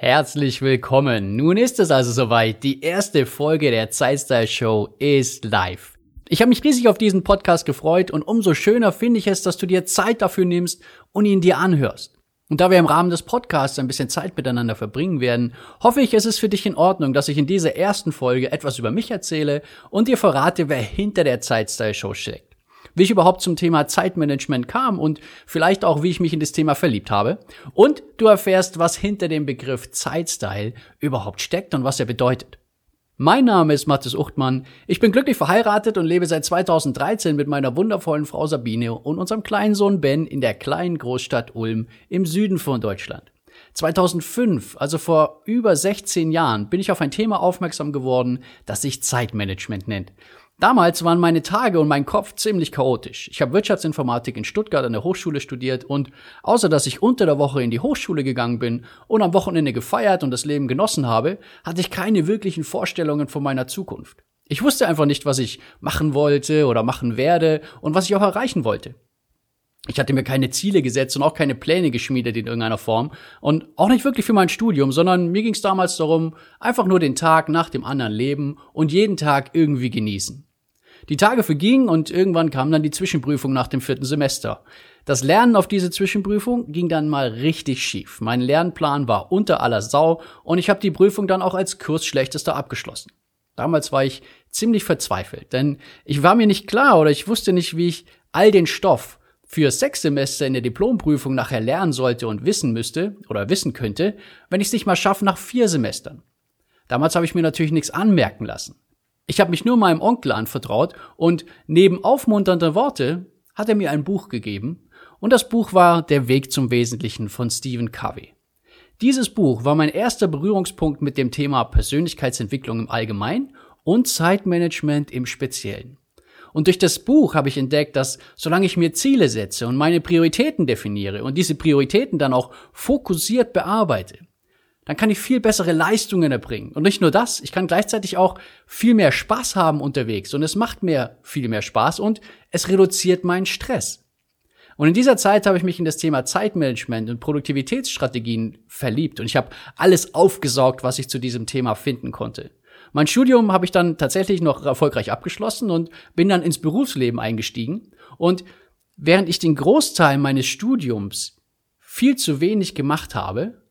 Herzlich willkommen. Nun ist es also soweit. Die erste Folge der Zeitstyle Show ist live. Ich habe mich riesig auf diesen Podcast gefreut und umso schöner finde ich es, dass du dir Zeit dafür nimmst und ihn dir anhörst. Und da wir im Rahmen des Podcasts ein bisschen Zeit miteinander verbringen werden, hoffe ich, es ist für dich in Ordnung, dass ich in dieser ersten Folge etwas über mich erzähle und dir verrate, wer hinter der Zeitstyle Show steckt wie ich überhaupt zum Thema Zeitmanagement kam und vielleicht auch, wie ich mich in das Thema verliebt habe. Und du erfährst, was hinter dem Begriff Zeitstyle überhaupt steckt und was er bedeutet. Mein Name ist Mathis Uchtmann. Ich bin glücklich verheiratet und lebe seit 2013 mit meiner wundervollen Frau Sabine und unserem kleinen Sohn Ben in der kleinen Großstadt Ulm im Süden von Deutschland. 2005, also vor über 16 Jahren, bin ich auf ein Thema aufmerksam geworden, das sich Zeitmanagement nennt. Damals waren meine Tage und mein Kopf ziemlich chaotisch. Ich habe Wirtschaftsinformatik in Stuttgart an der Hochschule studiert und außer dass ich unter der Woche in die Hochschule gegangen bin und am Wochenende gefeiert und das Leben genossen habe, hatte ich keine wirklichen Vorstellungen von meiner Zukunft. Ich wusste einfach nicht, was ich machen wollte oder machen werde und was ich auch erreichen wollte. Ich hatte mir keine Ziele gesetzt und auch keine Pläne geschmiedet in irgendeiner Form und auch nicht wirklich für mein Studium, sondern mir ging es damals darum, einfach nur den Tag nach dem anderen leben und jeden Tag irgendwie genießen. Die Tage vergingen und irgendwann kam dann die Zwischenprüfung nach dem vierten Semester. Das Lernen auf diese Zwischenprüfung ging dann mal richtig schief. Mein Lernplan war unter aller Sau und ich habe die Prüfung dann auch als Kursschlechtester abgeschlossen. Damals war ich ziemlich verzweifelt, denn ich war mir nicht klar oder ich wusste nicht, wie ich all den Stoff für sechs Semester in der Diplomprüfung nachher lernen sollte und wissen müsste oder wissen könnte, wenn ich es nicht mal schaffe nach vier Semestern. Damals habe ich mir natürlich nichts anmerken lassen. Ich habe mich nur meinem Onkel anvertraut und neben aufmunternder Worte hat er mir ein Buch gegeben und das Buch war Der Weg zum Wesentlichen von Stephen Covey. Dieses Buch war mein erster Berührungspunkt mit dem Thema Persönlichkeitsentwicklung im Allgemeinen und Zeitmanagement im Speziellen. Und durch das Buch habe ich entdeckt, dass solange ich mir Ziele setze und meine Prioritäten definiere und diese Prioritäten dann auch fokussiert bearbeite, dann kann ich viel bessere Leistungen erbringen. Und nicht nur das, ich kann gleichzeitig auch viel mehr Spaß haben unterwegs und es macht mir viel mehr Spaß und es reduziert meinen Stress. Und in dieser Zeit habe ich mich in das Thema Zeitmanagement und Produktivitätsstrategien verliebt und ich habe alles aufgesaugt, was ich zu diesem Thema finden konnte. Mein Studium habe ich dann tatsächlich noch erfolgreich abgeschlossen und bin dann ins Berufsleben eingestiegen. Und während ich den Großteil meines Studiums viel zu wenig gemacht habe,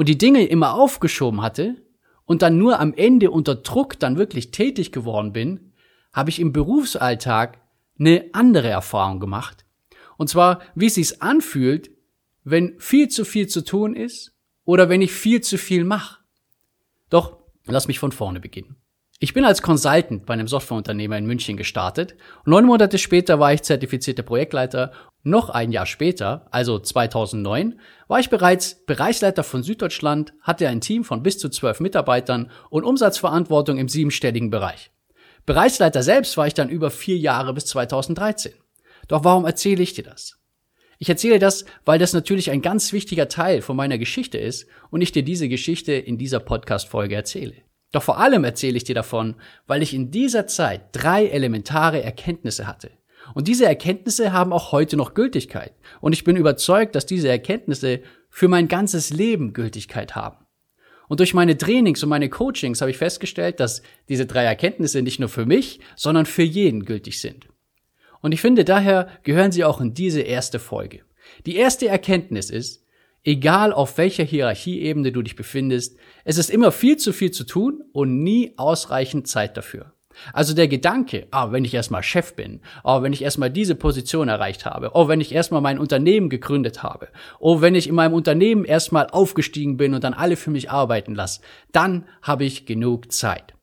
und die Dinge immer aufgeschoben hatte und dann nur am Ende unter Druck dann wirklich tätig geworden bin, habe ich im Berufsalltag eine andere Erfahrung gemacht. Und zwar, wie es sich anfühlt, wenn viel zu viel zu tun ist oder wenn ich viel zu viel mache. Doch lass mich von vorne beginnen. Ich bin als Consultant bei einem Softwareunternehmer in München gestartet. Neun Monate später war ich zertifizierter Projektleiter. Noch ein Jahr später, also 2009, war ich bereits Bereichsleiter von Süddeutschland, hatte ein Team von bis zu zwölf Mitarbeitern und Umsatzverantwortung im siebenstelligen Bereich. Bereichsleiter selbst war ich dann über vier Jahre bis 2013. Doch warum erzähle ich dir das? Ich erzähle das, weil das natürlich ein ganz wichtiger Teil von meiner Geschichte ist und ich dir diese Geschichte in dieser Podcast-Folge erzähle. Doch vor allem erzähle ich dir davon, weil ich in dieser Zeit drei elementare Erkenntnisse hatte. Und diese Erkenntnisse haben auch heute noch Gültigkeit. Und ich bin überzeugt, dass diese Erkenntnisse für mein ganzes Leben Gültigkeit haben. Und durch meine Trainings und meine Coachings habe ich festgestellt, dass diese drei Erkenntnisse nicht nur für mich, sondern für jeden gültig sind. Und ich finde, daher gehören sie auch in diese erste Folge. Die erste Erkenntnis ist, Egal auf welcher Hierarchieebene du dich befindest, es ist immer viel zu viel zu tun und nie ausreichend Zeit dafür. Also der Gedanke, ah, wenn ich erstmal Chef bin, oh, wenn ich erstmal diese Position erreicht habe, oh, wenn ich erstmal mein Unternehmen gegründet habe, oh, wenn ich in meinem Unternehmen erstmal aufgestiegen bin und dann alle für mich arbeiten lasse, dann habe ich genug Zeit.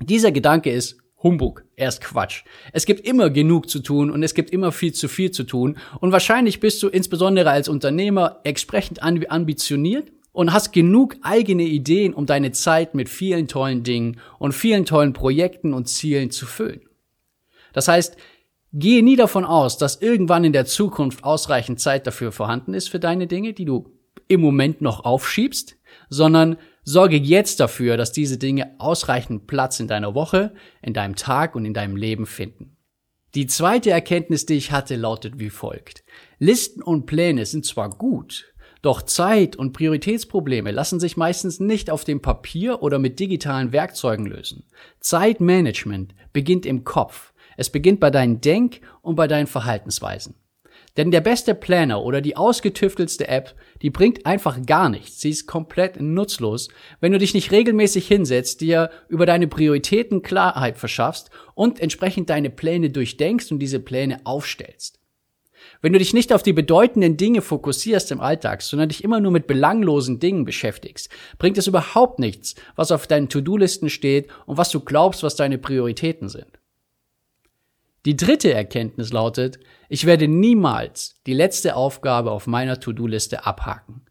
Dieser Gedanke ist Humbug, er ist Quatsch. Es gibt immer genug zu tun und es gibt immer viel zu viel zu tun und wahrscheinlich bist du insbesondere als Unternehmer entsprechend ambitioniert und hast genug eigene Ideen, um deine Zeit mit vielen tollen Dingen und vielen tollen Projekten und Zielen zu füllen. Das heißt, gehe nie davon aus, dass irgendwann in der Zukunft ausreichend Zeit dafür vorhanden ist für deine Dinge, die du im Moment noch aufschiebst, sondern sorge jetzt dafür, dass diese Dinge ausreichend Platz in deiner Woche, in deinem Tag und in deinem Leben finden. Die zweite Erkenntnis, die ich hatte, lautet wie folgt. Listen und Pläne sind zwar gut, doch Zeit- und Prioritätsprobleme lassen sich meistens nicht auf dem Papier oder mit digitalen Werkzeugen lösen. Zeitmanagement beginnt im Kopf. Es beginnt bei deinen Denk- und bei deinen Verhaltensweisen. Denn der beste Planner oder die ausgetüftelste App, die bringt einfach gar nichts. Sie ist komplett nutzlos, wenn du dich nicht regelmäßig hinsetzt, dir über deine Prioritäten Klarheit verschaffst und entsprechend deine Pläne durchdenkst und diese Pläne aufstellst. Wenn du dich nicht auf die bedeutenden Dinge fokussierst im Alltag, sondern dich immer nur mit belanglosen Dingen beschäftigst, bringt es überhaupt nichts, was auf deinen To-Do-Listen steht und was du glaubst, was deine Prioritäten sind. Die dritte Erkenntnis lautet, ich werde niemals die letzte Aufgabe auf meiner To-Do-Liste abhaken.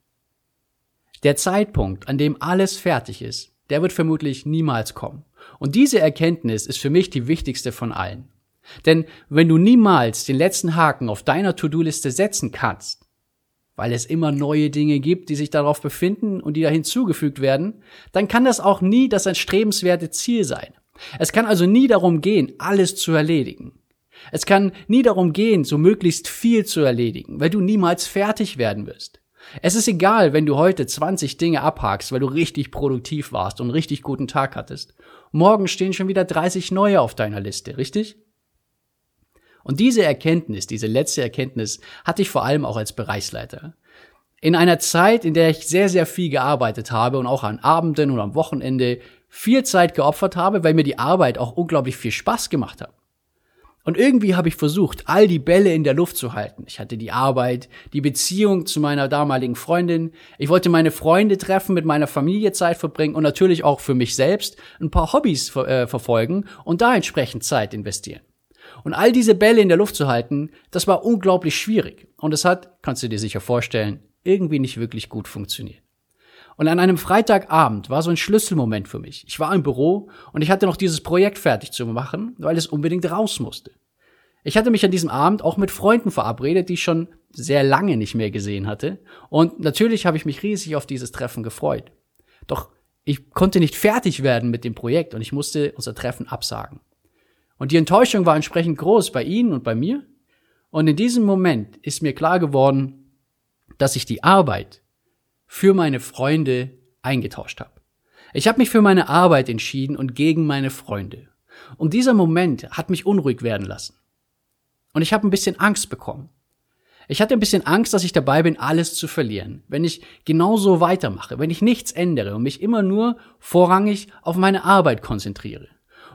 Der Zeitpunkt, an dem alles fertig ist, der wird vermutlich niemals kommen. Und diese Erkenntnis ist für mich die wichtigste von allen. Denn wenn du niemals den letzten Haken auf deiner To-Do-Liste setzen kannst, weil es immer neue Dinge gibt, die sich darauf befinden und die da hinzugefügt werden, dann kann das auch nie das erstrebenswerte Ziel sein. Es kann also nie darum gehen, alles zu erledigen. Es kann nie darum gehen, so möglichst viel zu erledigen, weil du niemals fertig werden wirst. Es ist egal, wenn du heute 20 Dinge abhakst, weil du richtig produktiv warst und richtig guten Tag hattest. Morgen stehen schon wieder 30 neue auf deiner Liste, richtig? Und diese Erkenntnis, diese letzte Erkenntnis, hatte ich vor allem auch als Bereichsleiter. In einer Zeit, in der ich sehr, sehr viel gearbeitet habe und auch an Abenden und am Wochenende viel Zeit geopfert habe, weil mir die Arbeit auch unglaublich viel Spaß gemacht hat. Und irgendwie habe ich versucht, all die Bälle in der Luft zu halten. Ich hatte die Arbeit, die Beziehung zu meiner damaligen Freundin. Ich wollte meine Freunde treffen, mit meiner Familie Zeit verbringen und natürlich auch für mich selbst ein paar Hobbys ver äh, verfolgen und da entsprechend Zeit investieren. Und all diese Bälle in der Luft zu halten, das war unglaublich schwierig. Und es hat, kannst du dir sicher vorstellen, irgendwie nicht wirklich gut funktioniert. Und an einem Freitagabend war so ein Schlüsselmoment für mich. Ich war im Büro und ich hatte noch dieses Projekt fertig zu machen, weil es unbedingt raus musste. Ich hatte mich an diesem Abend auch mit Freunden verabredet, die ich schon sehr lange nicht mehr gesehen hatte. Und natürlich habe ich mich riesig auf dieses Treffen gefreut. Doch ich konnte nicht fertig werden mit dem Projekt und ich musste unser Treffen absagen. Und die Enttäuschung war entsprechend groß bei Ihnen und bei mir. Und in diesem Moment ist mir klar geworden, dass ich die Arbeit, für meine Freunde eingetauscht habe. Ich habe mich für meine Arbeit entschieden und gegen meine Freunde. Und dieser Moment hat mich unruhig werden lassen. Und ich habe ein bisschen Angst bekommen. Ich hatte ein bisschen Angst, dass ich dabei bin, alles zu verlieren, wenn ich genauso weitermache, wenn ich nichts ändere und mich immer nur vorrangig auf meine Arbeit konzentriere.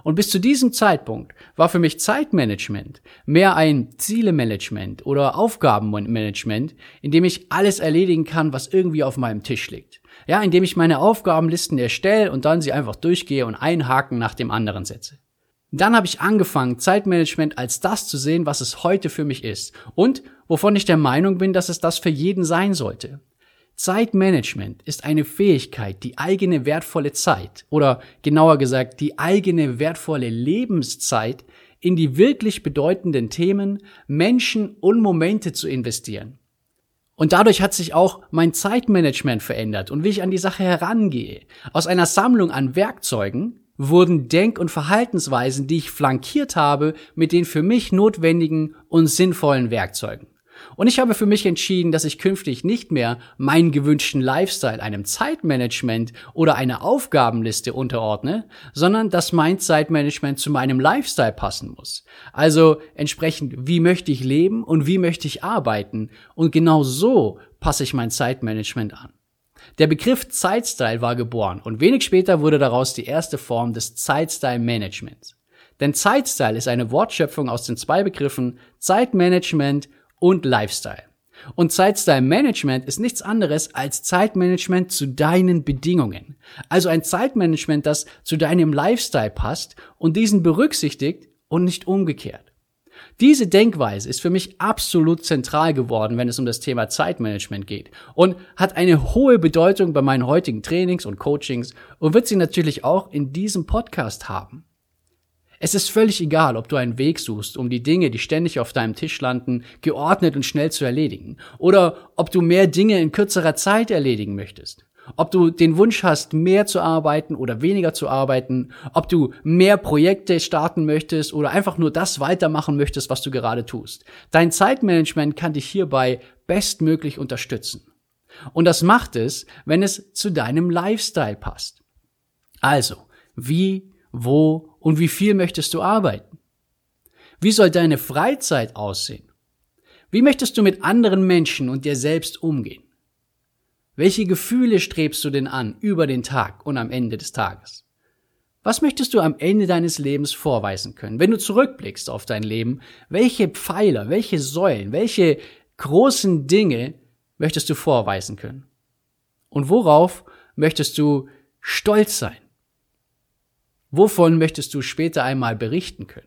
Und bis zu diesem Zeitpunkt war für mich Zeitmanagement mehr ein Zielemanagement oder Aufgabenmanagement, in dem ich alles erledigen kann, was irgendwie auf meinem Tisch liegt. Ja, indem ich meine Aufgabenlisten erstelle und dann sie einfach durchgehe und einen Haken nach dem anderen setze. Dann habe ich angefangen, Zeitmanagement als das zu sehen, was es heute für mich ist und wovon ich der Meinung bin, dass es das für jeden sein sollte. Zeitmanagement ist eine Fähigkeit, die eigene wertvolle Zeit oder genauer gesagt die eigene wertvolle Lebenszeit in die wirklich bedeutenden Themen, Menschen und Momente zu investieren. Und dadurch hat sich auch mein Zeitmanagement verändert und wie ich an die Sache herangehe. Aus einer Sammlung an Werkzeugen wurden Denk- und Verhaltensweisen, die ich flankiert habe, mit den für mich notwendigen und sinnvollen Werkzeugen. Und ich habe für mich entschieden, dass ich künftig nicht mehr meinen gewünschten Lifestyle einem Zeitmanagement oder einer Aufgabenliste unterordne, sondern dass mein Zeitmanagement zu meinem Lifestyle passen muss. Also entsprechend, wie möchte ich leben und wie möchte ich arbeiten? Und genau so passe ich mein Zeitmanagement an. Der Begriff Zeitstyle war geboren und wenig später wurde daraus die erste Form des Zeitstyle Managements. Denn Zeitstyle ist eine Wortschöpfung aus den zwei Begriffen Zeitmanagement und Lifestyle. Und Zeitstyle Management ist nichts anderes als Zeitmanagement zu deinen Bedingungen. Also ein Zeitmanagement, das zu deinem Lifestyle passt und diesen berücksichtigt und nicht umgekehrt. Diese Denkweise ist für mich absolut zentral geworden, wenn es um das Thema Zeitmanagement geht und hat eine hohe Bedeutung bei meinen heutigen Trainings und Coachings und wird sie natürlich auch in diesem Podcast haben. Es ist völlig egal, ob du einen Weg suchst, um die Dinge, die ständig auf deinem Tisch landen, geordnet und schnell zu erledigen, oder ob du mehr Dinge in kürzerer Zeit erledigen möchtest. Ob du den Wunsch hast, mehr zu arbeiten oder weniger zu arbeiten, ob du mehr Projekte starten möchtest oder einfach nur das weitermachen möchtest, was du gerade tust. Dein Zeitmanagement kann dich hierbei bestmöglich unterstützen. Und das macht es, wenn es zu deinem Lifestyle passt. Also, wie, wo und wie viel möchtest du arbeiten? Wie soll deine Freizeit aussehen? Wie möchtest du mit anderen Menschen und dir selbst umgehen? Welche Gefühle strebst du denn an über den Tag und am Ende des Tages? Was möchtest du am Ende deines Lebens vorweisen können? Wenn du zurückblickst auf dein Leben, welche Pfeiler, welche Säulen, welche großen Dinge möchtest du vorweisen können? Und worauf möchtest du stolz sein? Wovon möchtest du später einmal berichten können?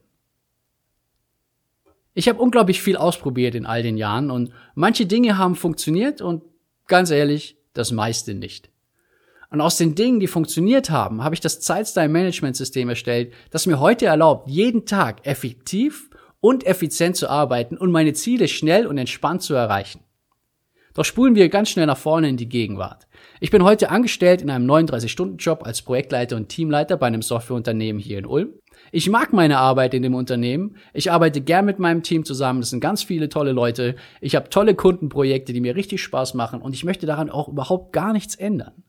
Ich habe unglaublich viel ausprobiert in all den Jahren und manche Dinge haben funktioniert und ganz ehrlich, das meiste nicht. Und aus den Dingen, die funktioniert haben, habe ich das Zeitstyle-Management-System erstellt, das mir heute erlaubt, jeden Tag effektiv und effizient zu arbeiten und meine Ziele schnell und entspannt zu erreichen. Doch spulen wir ganz schnell nach vorne in die Gegenwart. Ich bin heute angestellt in einem 39-Stunden-Job als Projektleiter und Teamleiter bei einem Softwareunternehmen hier in Ulm. Ich mag meine Arbeit in dem Unternehmen. Ich arbeite gern mit meinem Team zusammen. Das sind ganz viele tolle Leute. Ich habe tolle Kundenprojekte, die mir richtig Spaß machen und ich möchte daran auch überhaupt gar nichts ändern.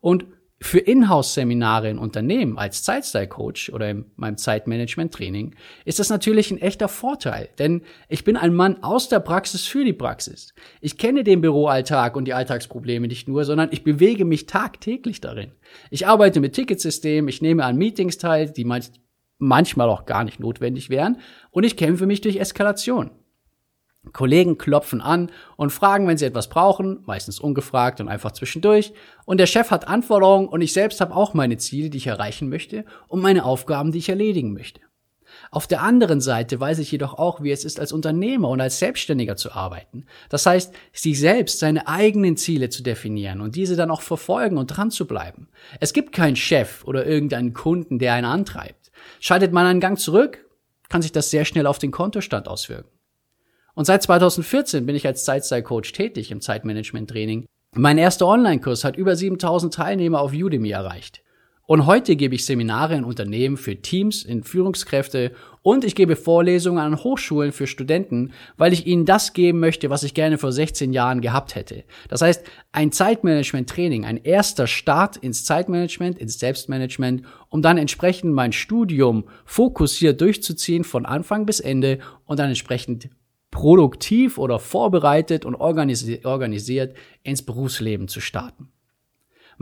Und für Inhouse-Seminare in Unternehmen als Zeitstyle-Coach oder in meinem Zeitmanagement-Training ist das natürlich ein echter Vorteil, denn ich bin ein Mann aus der Praxis für die Praxis. Ich kenne den Büroalltag und die Alltagsprobleme nicht nur, sondern ich bewege mich tagtäglich darin. Ich arbeite mit Ticketsystemen, ich nehme an Meetings teil, die manchmal auch gar nicht notwendig wären, und ich kämpfe mich durch Eskalation. Kollegen klopfen an und fragen, wenn sie etwas brauchen, meistens ungefragt und einfach zwischendurch. Und der Chef hat Anforderungen und ich selbst habe auch meine Ziele, die ich erreichen möchte und meine Aufgaben, die ich erledigen möchte. Auf der anderen Seite weiß ich jedoch auch, wie es ist, als Unternehmer und als Selbstständiger zu arbeiten. Das heißt, sich selbst seine eigenen Ziele zu definieren und diese dann auch verfolgen und dran zu bleiben. Es gibt keinen Chef oder irgendeinen Kunden, der einen antreibt. Schaltet man einen Gang zurück, kann sich das sehr schnell auf den Kontostand auswirken. Und seit 2014 bin ich als Zeitstyle-Coach tätig im Zeitmanagement-Training. Mein erster Online-Kurs hat über 7000 Teilnehmer auf Udemy erreicht. Und heute gebe ich Seminare in Unternehmen für Teams, in Führungskräfte und ich gebe Vorlesungen an Hochschulen für Studenten, weil ich ihnen das geben möchte, was ich gerne vor 16 Jahren gehabt hätte. Das heißt, ein Zeitmanagement-Training, ein erster Start ins Zeitmanagement, ins Selbstmanagement, um dann entsprechend mein Studium fokussiert durchzuziehen von Anfang bis Ende und dann entsprechend produktiv oder vorbereitet und organisiert ins Berufsleben zu starten.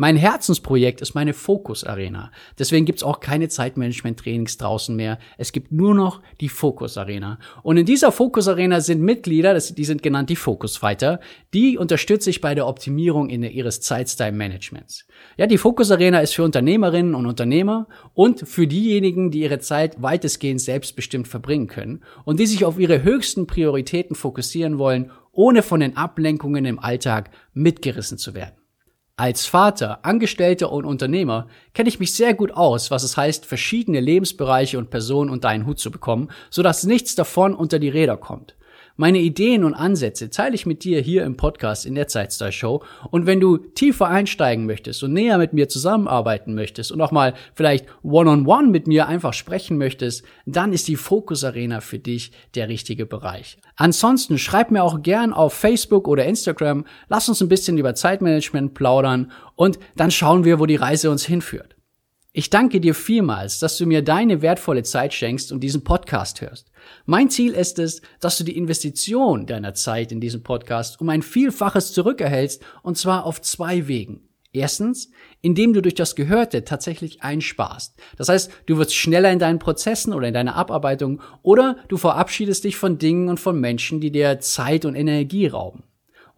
Mein Herzensprojekt ist meine Focus Arena. Deswegen gibt's auch keine Zeitmanagement-Trainings draußen mehr. Es gibt nur noch die Focus Arena. Und in dieser Focus Arena sind Mitglieder, das, die sind genannt die Focus Fighter, die unterstütze ich bei der Optimierung in ihres Zeitstyle-Managements. Ja, die Focus Arena ist für Unternehmerinnen und Unternehmer und für diejenigen, die ihre Zeit weitestgehend selbstbestimmt verbringen können und die sich auf ihre höchsten Prioritäten fokussieren wollen, ohne von den Ablenkungen im Alltag mitgerissen zu werden. Als Vater, Angestellter und Unternehmer kenne ich mich sehr gut aus, was es heißt, verschiedene Lebensbereiche und Personen unter einen Hut zu bekommen, sodass nichts davon unter die Räder kommt. Meine Ideen und Ansätze teile ich mit dir hier im Podcast in der Zeitstyle Show. Und wenn du tiefer einsteigen möchtest und näher mit mir zusammenarbeiten möchtest und auch mal vielleicht one-on-one -on -one mit mir einfach sprechen möchtest, dann ist die Focus Arena für dich der richtige Bereich. Ansonsten schreib mir auch gern auf Facebook oder Instagram. Lass uns ein bisschen über Zeitmanagement plaudern und dann schauen wir, wo die Reise uns hinführt. Ich danke dir vielmals, dass du mir deine wertvolle Zeit schenkst und diesen Podcast hörst. Mein Ziel ist es, dass du die Investition deiner Zeit in diesem Podcast um ein Vielfaches zurückerhältst und zwar auf zwei Wegen. Erstens, indem du durch das Gehörte tatsächlich einsparst. Das heißt, du wirst schneller in deinen Prozessen oder in deiner Abarbeitung oder du verabschiedest dich von Dingen und von Menschen, die dir Zeit und Energie rauben.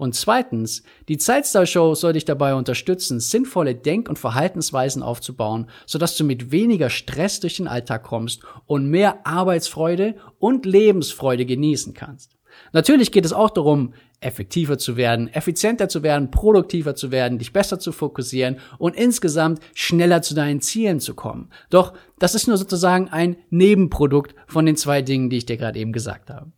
Und zweitens, die Zeitstyle Show soll dich dabei unterstützen, sinnvolle Denk- und Verhaltensweisen aufzubauen, sodass du mit weniger Stress durch den Alltag kommst und mehr Arbeitsfreude und Lebensfreude genießen kannst. Natürlich geht es auch darum, effektiver zu werden, effizienter zu werden, produktiver zu werden, dich besser zu fokussieren und insgesamt schneller zu deinen Zielen zu kommen. Doch das ist nur sozusagen ein Nebenprodukt von den zwei Dingen, die ich dir gerade eben gesagt habe.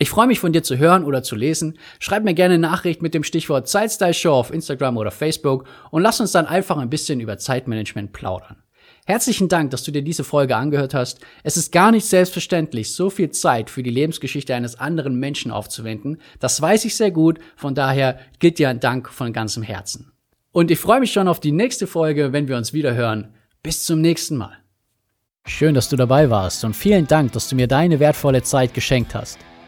Ich freue mich von dir zu hören oder zu lesen. Schreib mir gerne eine Nachricht mit dem Stichwort Zeitstyle Show auf Instagram oder Facebook und lass uns dann einfach ein bisschen über Zeitmanagement plaudern. Herzlichen Dank, dass du dir diese Folge angehört hast. Es ist gar nicht selbstverständlich, so viel Zeit für die Lebensgeschichte eines anderen Menschen aufzuwenden. Das weiß ich sehr gut, von daher gilt dir ein Dank von ganzem Herzen. Und ich freue mich schon auf die nächste Folge, wenn wir uns wieder hören. Bis zum nächsten Mal. Schön, dass du dabei warst und vielen Dank, dass du mir deine wertvolle Zeit geschenkt hast.